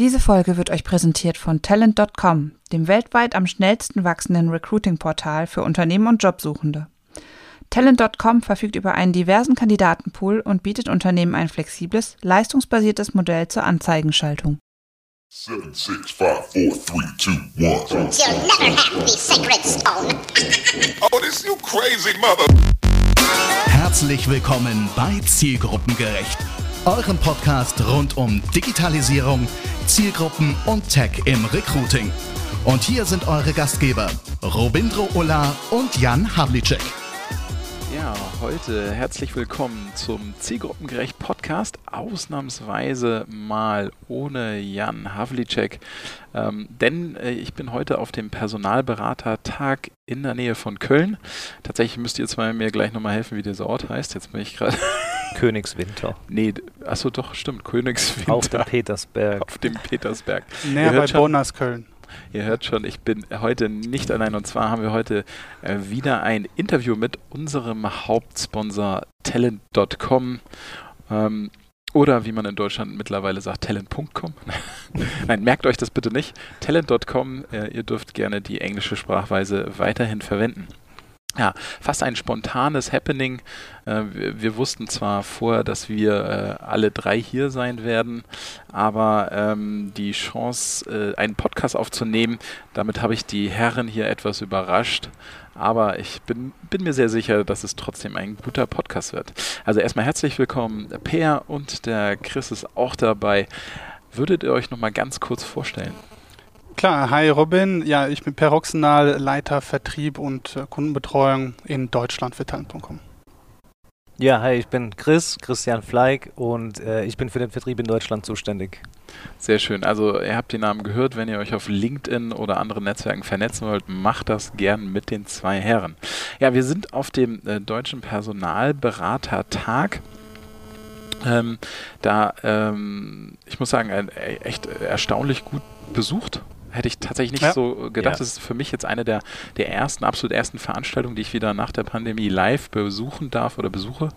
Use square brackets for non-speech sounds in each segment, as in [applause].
Diese Folge wird euch präsentiert von Talent.com, dem weltweit am schnellsten wachsenden Recruiting-Portal für Unternehmen und Jobsuchende. Talent.com verfügt über einen diversen Kandidatenpool und bietet Unternehmen ein flexibles, leistungsbasiertes Modell zur Anzeigenschaltung. Seven, six, five, four, three, two, one. You'll never have the sacred stone. [laughs] Oh, this you crazy mother. Herzlich willkommen bei Zielgruppengerecht, eurem Podcast rund um Digitalisierung, Zielgruppen und Tech im Recruiting. Und hier sind eure Gastgeber Robindro Ulla und Jan Havlicek. Ja, heute herzlich willkommen zum Zielgruppengerecht Podcast. Ausnahmsweise mal ohne Jan Havlicek. Ähm, denn äh, ich bin heute auf dem Personalberatertag in der Nähe von Köln. Tatsächlich müsst ihr zwei mir gleich nochmal helfen, wie dieser Ort heißt. Jetzt bin ich gerade. Königswinter. nee, achso, doch, stimmt. Königswinter. Auf dem Petersberg. Auf dem Petersberg. Näher bei als Köln. Ihr hört schon, ich bin heute nicht allein und zwar haben wir heute äh, wieder ein Interview mit unserem Hauptsponsor Talent.com ähm, oder wie man in Deutschland mittlerweile sagt, Talent.com. [laughs] Nein, merkt euch das bitte nicht. Talent.com, äh, ihr dürft gerne die englische Sprachweise weiterhin verwenden. Ja, fast ein spontanes Happening. Äh, wir, wussten zwar vorher, dass wir äh, alle drei hier sein werden, aber ähm, die Chance, äh, einen Podcast aufzunehmen, damit habe ich die Herren hier etwas überrascht. Aber ich bin, bin mir sehr sicher, dass es trotzdem ein guter Podcast wird. Also erstmal herzlich willkommen, Peer und der Chris ist auch dabei. Würdet ihr euch nochmal ganz kurz vorstellen? Klar, hi Robin. Ja, ich bin Per Roxenal, Leiter Vertrieb und äh, Kundenbetreuung in Deutschland für Talent.com. Ja, hi, ich bin Chris, Christian Fleig und äh, ich bin für den Vertrieb in Deutschland zuständig. Sehr schön. Also ihr habt den Namen gehört. Wenn ihr euch auf LinkedIn oder anderen Netzwerken vernetzen wollt, macht das gern mit den zwei Herren. Ja, wir sind auf dem äh, Deutschen Personalberatertag. Ähm, da, ähm, ich muss sagen, ein, äh, echt erstaunlich gut besucht. Hätte ich tatsächlich nicht Ja. so gedacht. Ja. Das ist für mich jetzt eine der, der ersten, absolut ersten Veranstaltungen, die ich wieder nach der Pandemie live besuchen darf oder besuche.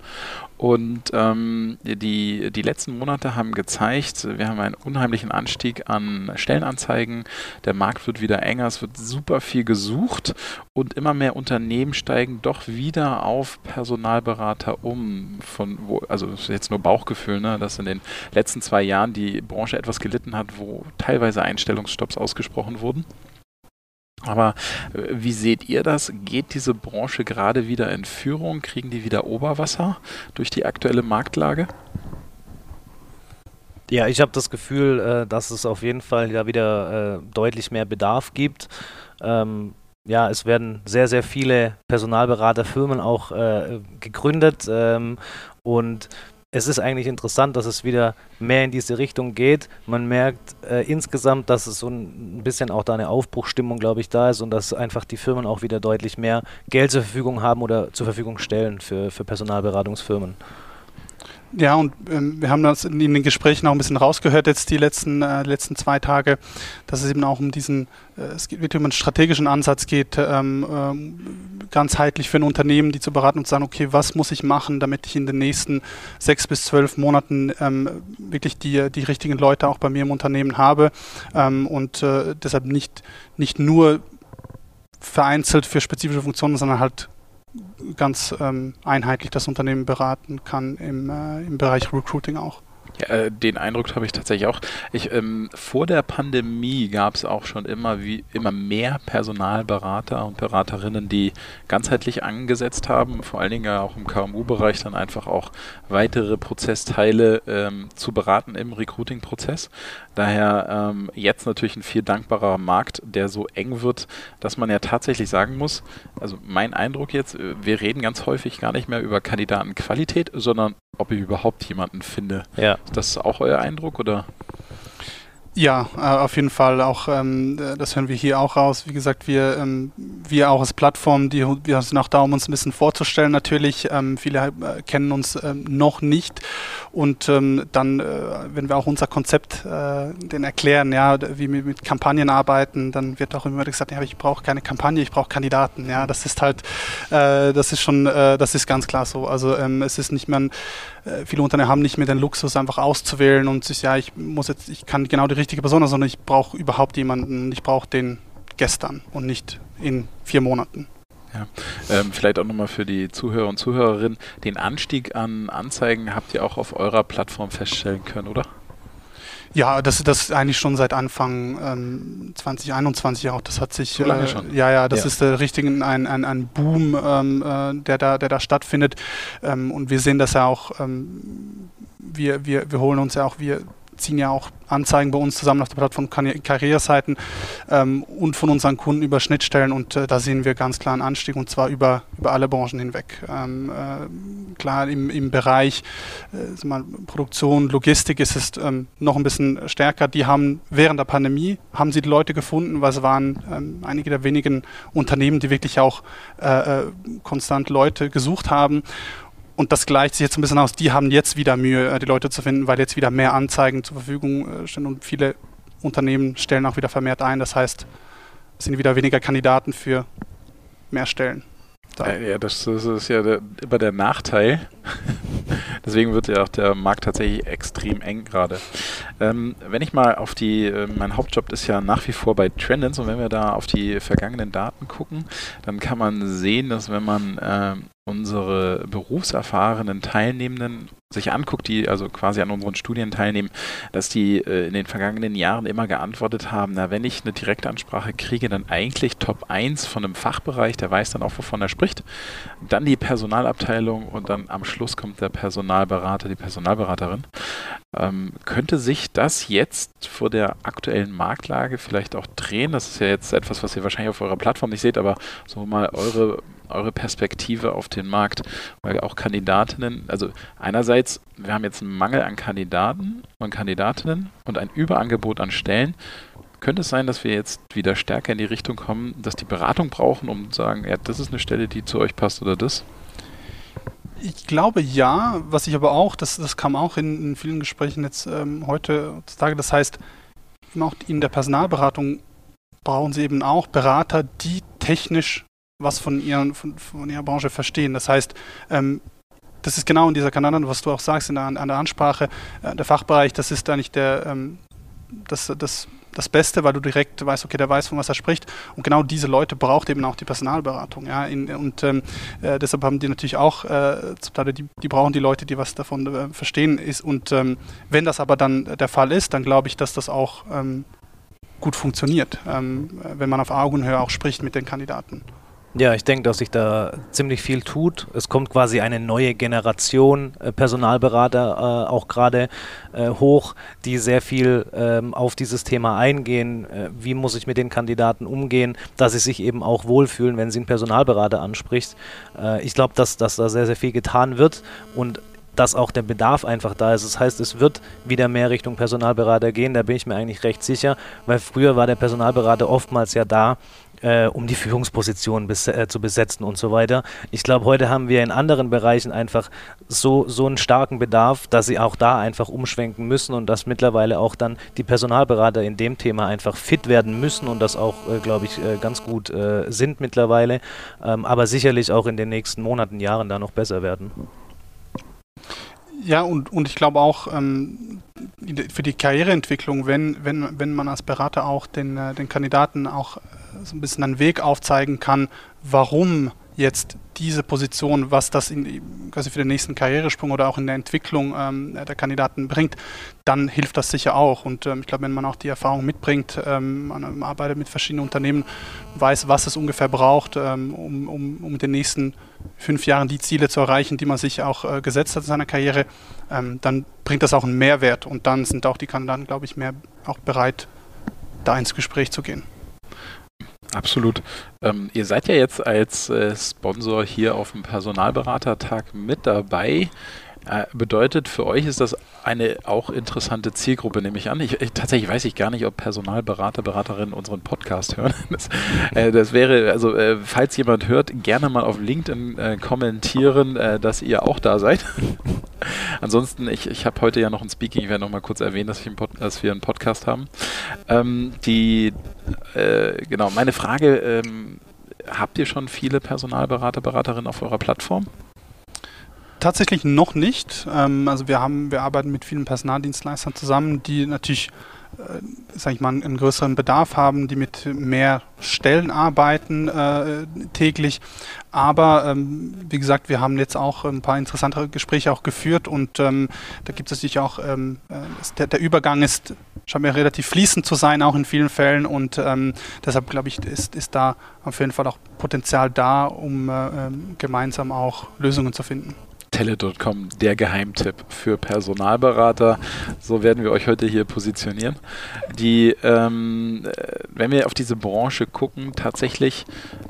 Und ähm, die, die letzten Monate haben gezeigt, wir haben einen unheimlichen Anstieg an Stellenanzeigen. Der Markt wird wieder enger, es wird super viel gesucht und immer mehr Unternehmen steigen doch wieder auf Personalberater um. Von wo, also jetzt nur Bauchgefühl, ne, dass in den letzten zwei Jahren die Branche etwas gelitten hat, wo teilweise Einstellungsstopps ausgesprochen wurden. Aber äh, wie seht ihr das? Geht diese Branche gerade wieder in Führung? Kriegen die wieder Oberwasser durch die aktuelle Marktlage? Ja, ich habe das Gefühl, äh, dass es auf jeden Fall ja wieder äh, deutlich mehr Bedarf gibt. Ähm, ja, es werden sehr, sehr viele Personalberaterfirmen auch gegründet ähm, und es ist eigentlich interessant, dass es wieder mehr in diese Richtung geht. Man merkt äh, insgesamt, dass es so ein bisschen auch da eine Aufbruchstimmung, glaube ich, da ist und dass einfach die Firmen auch wieder deutlich mehr Geld zur Verfügung haben oder zur Verfügung stellen für, für Personalberatungsfirmen. Ja, und ähm, wir haben das in, in den Gesprächen auch ein bisschen rausgehört jetzt die letzten, äh, letzten zwei Tage, dass es eben auch um diesen, äh, es geht wirklich um einen strategischen Ansatz geht, ähm, ähm, ganzheitlich für ein Unternehmen, die zu beraten und zu sagen, okay, was muss ich machen, damit ich in den nächsten sechs bis zwölf Monaten ähm, wirklich die, die richtigen Leute auch bei mir im Unternehmen habe ähm, und äh, deshalb nicht, nicht nur vereinzelt für spezifische Funktionen, sondern halt ganz ähm, einheitlich das Unternehmen beraten kann im, äh, im Bereich Recruiting auch. Ja, äh, den Eindruck habe ich tatsächlich auch. Ich, ähm, vor der Pandemie gab es auch schon immer, wie, immer mehr Personalberater und Beraterinnen, die ganzheitlich angesetzt haben, vor allen Dingen ja auch im KMU-Bereich dann einfach auch weitere Prozessteile ähm, zu beraten im Recruiting-Prozess. Daher ähm, jetzt natürlich ein viel dankbarer Markt, der so eng wird, dass man ja tatsächlich sagen muss, also mein Eindruck jetzt, äh, wir reden ganz häufig gar nicht mehr über Kandidatenqualität, sondern ob ich überhaupt jemanden finde. Ja. Ist das auch euer Eindruck oder? Ja, äh, auf jeden Fall. Auch ähm, äh, das hören wir hier auch raus. Wie gesagt, wir, ähm, wir auch als Plattform, die, wir sind auch da, um uns ein bisschen vorzustellen. Natürlich, ähm, viele äh, kennen uns ähm, noch nicht. Und ähm, dann, äh, wenn wir auch unser Konzept äh, denen erklären, ja, wie wir mit Kampagnen arbeiten, dann wird auch immer gesagt, ja, ich brauche keine Kampagne, ich brauche Kandidaten. Ja, das ist halt, das ist schon, das ist ganz klar so. Also ähm, es ist nicht mehr, ein, viele Unternehmen haben nicht mehr den Luxus, einfach auszuwählen und sich, ja, ich muss jetzt, ich kann genau die richtige Person, sondern ich brauche überhaupt jemanden, ich brauche den gestern und nicht in vier Monaten. Ja. Ähm, vielleicht auch nochmal für die Zuhörer und Zuhörerinnen, den Anstieg an Anzeigen habt ihr auch auf eurer Plattform feststellen können, oder? Ja, das ist eigentlich schon seit Anfang ähm, 2021 auch. Das hat sich So lange äh, schon? ja, ja, das Ja. ist äh, richtig ein, ein, ein Boom, ähm, äh, der da, der da stattfindet. Ähm, und wir sehen das ja auch. Ähm, wir, wir, wir holen uns ja auch, wir ziehen ja auch Anzeigen bei uns zusammen auf der Plattform Karri- Karriereseiten ähm, und von unseren Kunden über Schnittstellen und äh, da sehen wir ganz klar einen Anstieg und zwar über, über alle Branchen hinweg. Ähm, äh, klar im, im Bereich äh, mal, Produktion, Logistik ist es ähm, noch ein bisschen stärker. Die haben während der Pandemie haben sie die Leute gefunden, weil es waren ähm, einige der wenigen Unternehmen, die wirklich auch äh, äh, konstant Leute gesucht haben. Und das gleicht sich jetzt ein bisschen aus. Die haben jetzt wieder Mühe, äh, die Leute zu finden, weil jetzt wieder mehr Anzeigen zur Verfügung äh, stehen und viele Unternehmen stellen auch wieder vermehrt ein. Das heißt, es sind wieder weniger Kandidaten für mehr Stellen. Da. Äh, ja, das, das ist ja der, immer der Nachteil. Deswegen wird ja auch der Markt tatsächlich extrem eng gerade. Ähm, wenn ich mal auf die, äh, mein Hauptjob ist ja nach wie vor bei Trendens und wenn wir da auf die vergangenen Daten gucken, dann kann man sehen, dass wenn man ähm, unsere berufserfahrenen Teilnehmenden sich anguckt, die also quasi an unseren Studien teilnehmen, dass die äh, in den vergangenen Jahren immer geantwortet haben, na, wenn ich eine Direktansprache kriege, dann eigentlich Top 1 von einem Fachbereich, der weiß dann auch, wovon er spricht, dann die Personalabteilung und dann am Schluss kommt der Personalberater, die Personalberaterin. Ähm, könnte sich das jetzt vor der aktuellen Marktlage vielleicht auch drehen? Das ist ja jetzt etwas, was ihr wahrscheinlich auf eurer Plattform nicht seht, aber so mal eure, eure Perspektive auf den Markt, weil auch Kandidatinnen, also einerseits, wir haben jetzt einen Mangel an Kandidaten und Kandidatinnen und ein Überangebot an Stellen. Könnte es sein, dass wir jetzt wieder stärker in die Richtung kommen, dass die Beratung brauchen, um zu sagen, ja, das ist eine Stelle, die zu euch passt oder das? Ich glaube ja, was ich aber auch, das, das kam auch in, in vielen Gesprächen jetzt ähm, heute heutzutage, das heißt, auch in der Personalberatung brauchen sie eben auch Berater, die technisch was von, ihren, von, von ihrer Branche verstehen. Das heißt, ähm, das ist genau in dieser Kanal, was du auch sagst, in der, an der Ansprache, äh, der Fachbereich, das ist eigentlich der, ähm, das, das, das Beste, weil du direkt weißt, okay, der weiß, von was er spricht. Und genau diese Leute braucht eben auch die Personalberatung. Ja? In, und ähm, äh, deshalb haben die natürlich auch, äh, die, die brauchen die Leute, die was davon äh, verstehen ist. Und ähm, wenn das aber dann der Fall ist, dann glaube ich, dass das auch ähm, gut funktioniert, ähm, wenn man auf Augenhöhe auch spricht mit den Kandidaten. Ja, ich denke, dass sich da ziemlich viel tut. Es kommt quasi eine neue Generation äh, Personalberater äh, auch gerade äh, hoch, die sehr viel ähm, auf dieses Thema eingehen. Äh, wie muss ich mit den Kandidaten umgehen, dass sie sich eben auch wohlfühlen, wenn sie einen Personalberater anspricht. Äh, ich glaube, dass, dass da sehr, sehr viel getan wird und dass auch der Bedarf einfach da ist. Das heißt, es wird wieder mehr Richtung Personalberater gehen, da bin ich mir eigentlich recht sicher, weil früher war der Personalberater oftmals ja da, äh, um die Führungspositionen bes äh, zu besetzen und so weiter. Ich glaube, heute haben wir in anderen Bereichen einfach so, so einen starken Bedarf, dass sie auch da einfach umschwenken müssen und dass mittlerweile auch dann die Personalberater in dem Thema einfach fit werden müssen und das auch, äh, glaube ich, äh, ganz gut äh, sind mittlerweile, ähm, aber sicherlich auch in den nächsten Monaten, Jahren da noch besser werden. Ja, und, und ich glaube auch ähm, für die Karriereentwicklung, wenn, wenn, wenn man als Berater auch den, äh, den Kandidaten auch äh, so ein bisschen einen Weg aufzeigen kann, warum jetzt diese Position, was das in, quasi für den nächsten Karrieresprung oder auch in der Entwicklung ähm, der Kandidaten bringt, dann hilft das sicher auch. Und ähm, ich glaube, wenn man auch die Erfahrung mitbringt, ähm, man arbeitet mit verschiedenen Unternehmen, weiß, was es ungefähr braucht, ähm, um, um, um in den nächsten fünf Jahren die Ziele zu erreichen, die man sich auch äh, gesetzt hat in seiner Karriere, ähm, dann bringt das auch einen Mehrwert und dann sind auch die Kandidaten, glaube ich, mehr auch bereit, da ins Gespräch zu gehen. Absolut. Ähm, ihr seid ja jetzt als äh, Sponsor hier auf dem Personalberatertag mit dabei. Äh, bedeutet, für euch ist das eine auch interessante Zielgruppe, nehme ich an. Ich, ich, tatsächlich weiß ich gar nicht, ob Personalberater, Beraterinnen unseren Podcast hören. [laughs] Das, äh, das wäre, also äh, falls jemand hört, gerne mal auf LinkedIn äh, kommentieren, äh, dass ihr auch da seid. [laughs] Ansonsten, ich, ich habe heute ja noch ein Speaking, ich werde noch mal kurz erwähnen, dass, dass wir einen Podcast haben. Ähm, die, äh, genau, meine Frage, ähm, habt ihr schon viele Personalberater, Beraterinnen auf eurer Plattform? Tatsächlich noch nicht. Ähm, also wir haben, wir arbeiten mit vielen Personaldienstleistern zusammen, die natürlich sag ich mal, einen größeren Bedarf haben, die mit mehr Stellen arbeiten äh, täglich. Aber ähm, wie gesagt, wir haben jetzt auch ein paar interessante Gespräche auch geführt und ähm, da gibt es natürlich auch, ähm, äh, der, der, Übergang ist scheint mir relativ fließend zu sein, auch in vielen Fällen und ähm, deshalb glaube ich, ist, ist da auf jeden Fall auch Potenzial da, um äh, ähm, gemeinsam auch Lösungen zu finden. Tele.com, der Geheimtipp für Personalberater. So werden wir euch heute hier positionieren. Die, ähm, äh, wenn wir auf diese Branche gucken, tatsächlich,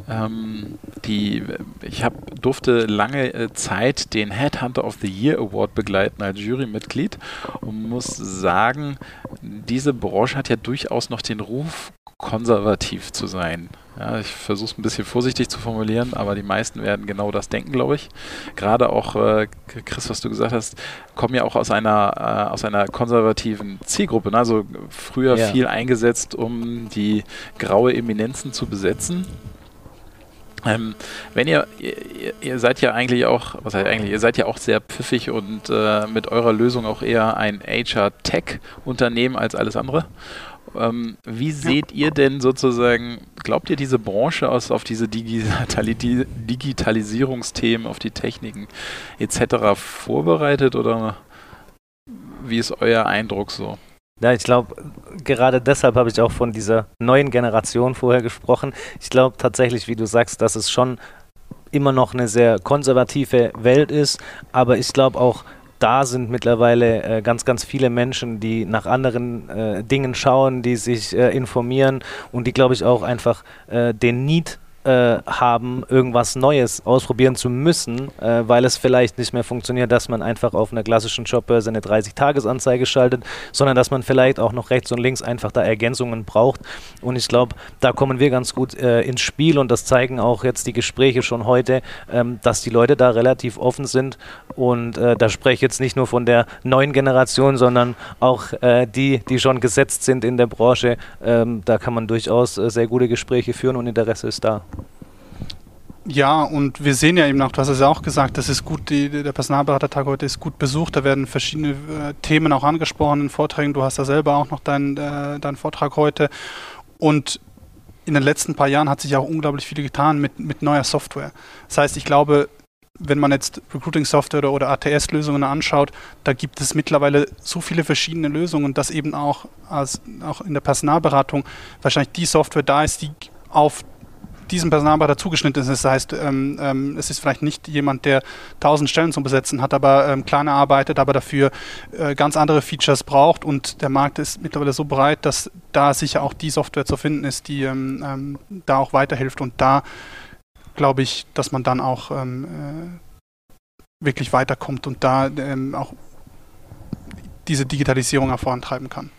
ähm, die, ich hab, durfte lange äh, Zeit den Headhunter of the Year Award begleiten als Jurymitglied und muss sagen, diese Branche hat ja durchaus noch den Ruf, konservativ zu sein. Ja, ich versuche es ein bisschen vorsichtig zu formulieren, aber die meisten werden genau das denken, glaube ich. Gerade auch, äh, Chris, was du gesagt hast, kommen ja auch aus einer, äh, aus einer konservativen Zielgruppe. Ne? Also früher ja. viel eingesetzt, um die graue Eminenzen zu besetzen. Ähm, wenn ihr, ihr, ihr, seid ja eigentlich auch, was heißt eigentlich, ihr seid ja auch sehr pfiffig und äh, mit eurer Lösung auch eher ein HR-Tech-Unternehmen als alles andere. Ähm, wie seht ihr denn sozusagen, glaubt ihr diese Branche aus, auf diese Digitali Digitalisierungsthemen, auf die Techniken etc. vorbereitet oder wie ist euer Eindruck so? Ja, ich glaube, gerade deshalb habe ich auch von dieser neuen Generation vorher gesprochen. Ich glaube tatsächlich, wie du sagst, dass es schon immer noch eine sehr konservative Welt ist, aber ich glaube auch, da sind mittlerweile äh, ganz, ganz viele Menschen, die nach anderen äh, Dingen schauen, die sich äh, informieren und die, glaube ich, auch einfach äh, den Need äh, haben, irgendwas Neues ausprobieren zu müssen, äh, weil es vielleicht nicht mehr funktioniert, dass man einfach auf einer klassischen Jobbörse eine 30-Tages-Anzeige schaltet, sondern dass man vielleicht auch noch rechts und links einfach da Ergänzungen braucht. Und ich glaube, da kommen wir ganz gut äh, ins Spiel und das zeigen auch jetzt die Gespräche schon heute, ähm, dass die Leute da relativ offen sind. Und äh, da spreche ich jetzt nicht nur von der neuen Generation, sondern auch äh, die, die schon gesetzt sind in der Branche. Ähm, da kann man durchaus sehr gute Gespräche führen und Interesse ist da. Ja, und wir sehen ja eben auch, du hast es ja auch gesagt, das ist gut, die, der Personalberatertag heute ist gut besucht, da werden verschiedene äh, Themen auch angesprochen in Vorträgen. Du hast ja selber auch noch deinen äh, dein Vortrag heute. Und in den letzten paar Jahren hat sich auch unglaublich viel getan mit, mit neuer Software. Das heißt, ich glaube, wenn man jetzt Recruiting-Software oder, oder ATS-Lösungen anschaut, da gibt es mittlerweile so viele verschiedene Lösungen, dass eben auch, als, auch in der Personalberatung wahrscheinlich die Software da ist, die auf diesem Personalberater zugeschnitten ist. Das heißt, ähm, ähm, es ist vielleicht nicht jemand, der tausend Stellen zu besetzen hat, aber ähm, kleiner arbeitet, aber dafür äh, ganz andere Features braucht und der Markt ist mittlerweile so breit, dass da sicher auch die Software zu finden ist, die ähm, ähm, da auch weiterhilft und da glaube ich, dass man dann auch ähm, äh, wirklich weiterkommt und da auch diese Digitalisierung auch vorantreiben kann.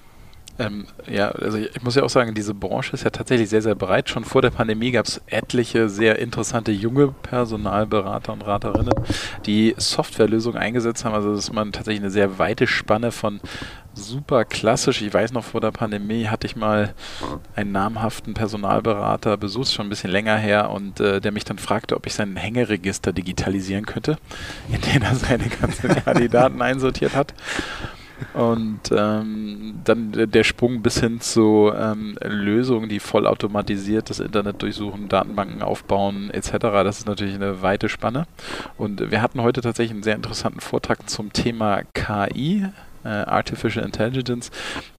Ähm, ja, also ich muss ja auch sagen, diese Branche ist ja tatsächlich sehr, sehr breit. Schon vor der Pandemie gab es etliche sehr interessante junge Personalberater und Raterinnen, die Softwarelösungen eingesetzt haben. Also dass man tatsächlich eine sehr weite Spanne von super klassisch. Ich weiß noch, vor der Pandemie hatte ich mal einen namhaften Personalberater besucht, schon ein bisschen länger her, und äh, der mich dann fragte, ob ich sein Hängeregister digitalisieren könnte, in dem er seine ganzen [laughs] Kandidaten einsortiert hat. Und ähm, dann der Sprung bis hin zu ähm, Lösungen, die vollautomatisiert das Internet durchsuchen, Datenbanken aufbauen etc. Das ist natürlich eine weite Spanne. Und wir hatten heute tatsächlich einen sehr interessanten Vortrag zum Thema KI, äh, Artificial Intelligence,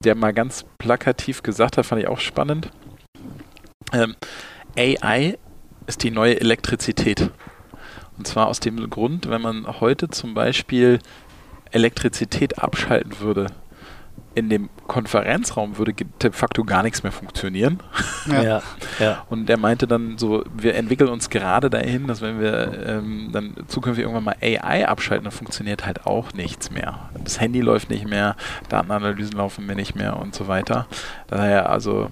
der mal ganz plakativ gesagt hat, fand ich auch spannend. Ähm, AI ist die neue Elektrizität. Und zwar aus dem Grund, wenn man heute zum Beispiel Elektrizität abschalten würde, in dem Konferenzraum würde de facto gar nichts mehr funktionieren. Ja. ja, ja. Und der meinte dann so, wir entwickeln uns gerade dahin, dass wenn wir ähm, dann zukünftig irgendwann mal AI abschalten, dann funktioniert halt auch nichts mehr. Das Handy läuft nicht mehr, Datenanalysen laufen mir nicht mehr und so weiter. Daher also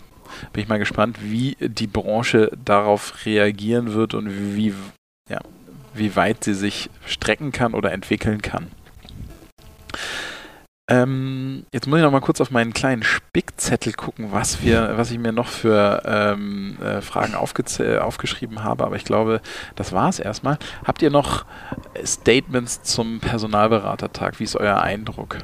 bin ich mal gespannt, wie die Branche darauf reagieren wird und wie, ja, wie weit sie sich strecken kann oder entwickeln kann. Ähm, jetzt muss ich noch mal kurz auf meinen kleinen Spickzettel gucken, was wir, was ich mir noch für ähm, äh, Fragen aufgeschrieben habe, aber ich glaube, das war es erstmal. Habt ihr noch Statements zum Personalberatertag? Wie ist euer Eindruck?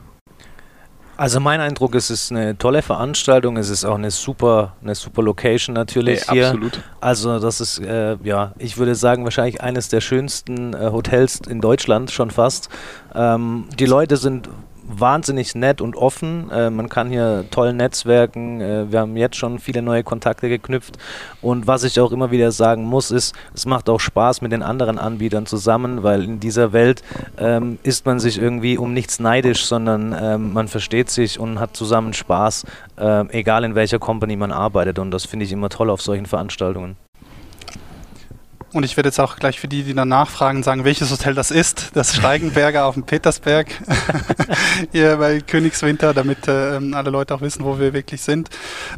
Also mein Eindruck ist, es ist eine tolle Veranstaltung. Es ist auch eine super, eine super Location natürlich Ey, hier. absolut. Also das ist, äh, ja, ich würde sagen, wahrscheinlich eines der schönsten äh, Hotels in Deutschland schon fast. Ähm, die Leute sind wahnsinnig nett und offen. Äh, man kann hier toll netzwerken. Äh, wir haben jetzt schon viele neue Kontakte geknüpft. Und was ich auch immer wieder sagen muss, ist, es macht auch Spaß mit den anderen Anbietern zusammen, weil in dieser Welt ähm, ist man sich irgendwie um nichts neidisch, sondern ähm, man versteht sich und hat zusammen Spaß, ähm, egal in welcher Company man arbeitet. Und das finde ich immer toll auf solchen Veranstaltungen. Und ich werde jetzt auch gleich für die, die dann nachfragen, sagen, welches Hotel das ist. Das [laughs] Steigenberger auf dem Petersberg [laughs] hier bei Königswinter, damit äh, alle Leute auch wissen, wo wir wirklich sind.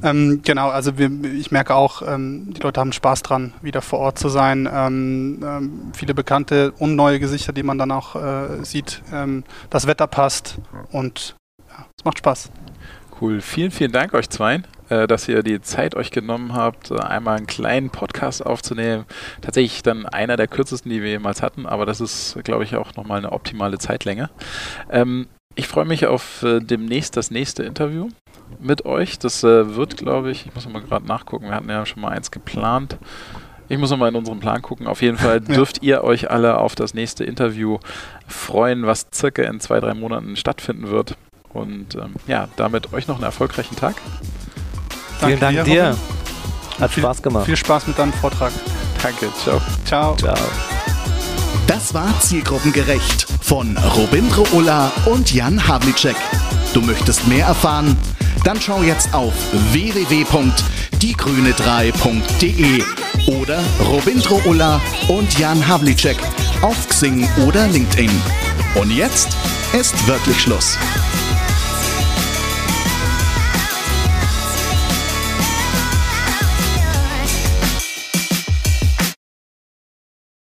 Ähm, genau, also wir, ich merke auch, ähm, die Leute haben Spaß dran, wieder vor Ort zu sein. Ähm, ähm viele bekannte und neue Gesichter, die man dann auch äh, sieht. Ähm, das Wetter passt und ja, es macht Spaß. Cool. Vielen, vielen Dank euch zweien. Äh, dass ihr die Zeit euch genommen habt, äh, einmal einen kleinen Podcast aufzunehmen. Tatsächlich dann einer der kürzesten, die wir jemals hatten, aber das ist, glaube ich, auch nochmal eine optimale Zeitlänge. Ähm, ich freue mich auf äh, demnächst das nächste Interview mit euch. Das äh, wird, glaube ich, ich muss mal gerade nachgucken, wir hatten ja schon mal eins geplant. Ich muss nochmal in unseren Plan gucken. Auf jeden Fall [laughs] dürft ja. ihr euch alle auf das nächste Interview freuen, was circa in zwei, drei Monaten stattfinden wird. Und ähm, ja, damit euch noch einen erfolgreichen Tag. Vielen Dank dir. dir. Hat viel, Spaß gemacht. Viel Spaß mit deinem Vortrag. Danke. Ciao. Ciao. Ciao. Das war Zielgruppengerecht von Robindro Ulla und Jan Havlicek. Du möchtest mehr erfahren? Dann schau jetzt auf www.diegrüne3.de oder Robindro Ulla und Jan Havlicek auf Xing oder LinkedIn. Und jetzt ist wirklich Schluss.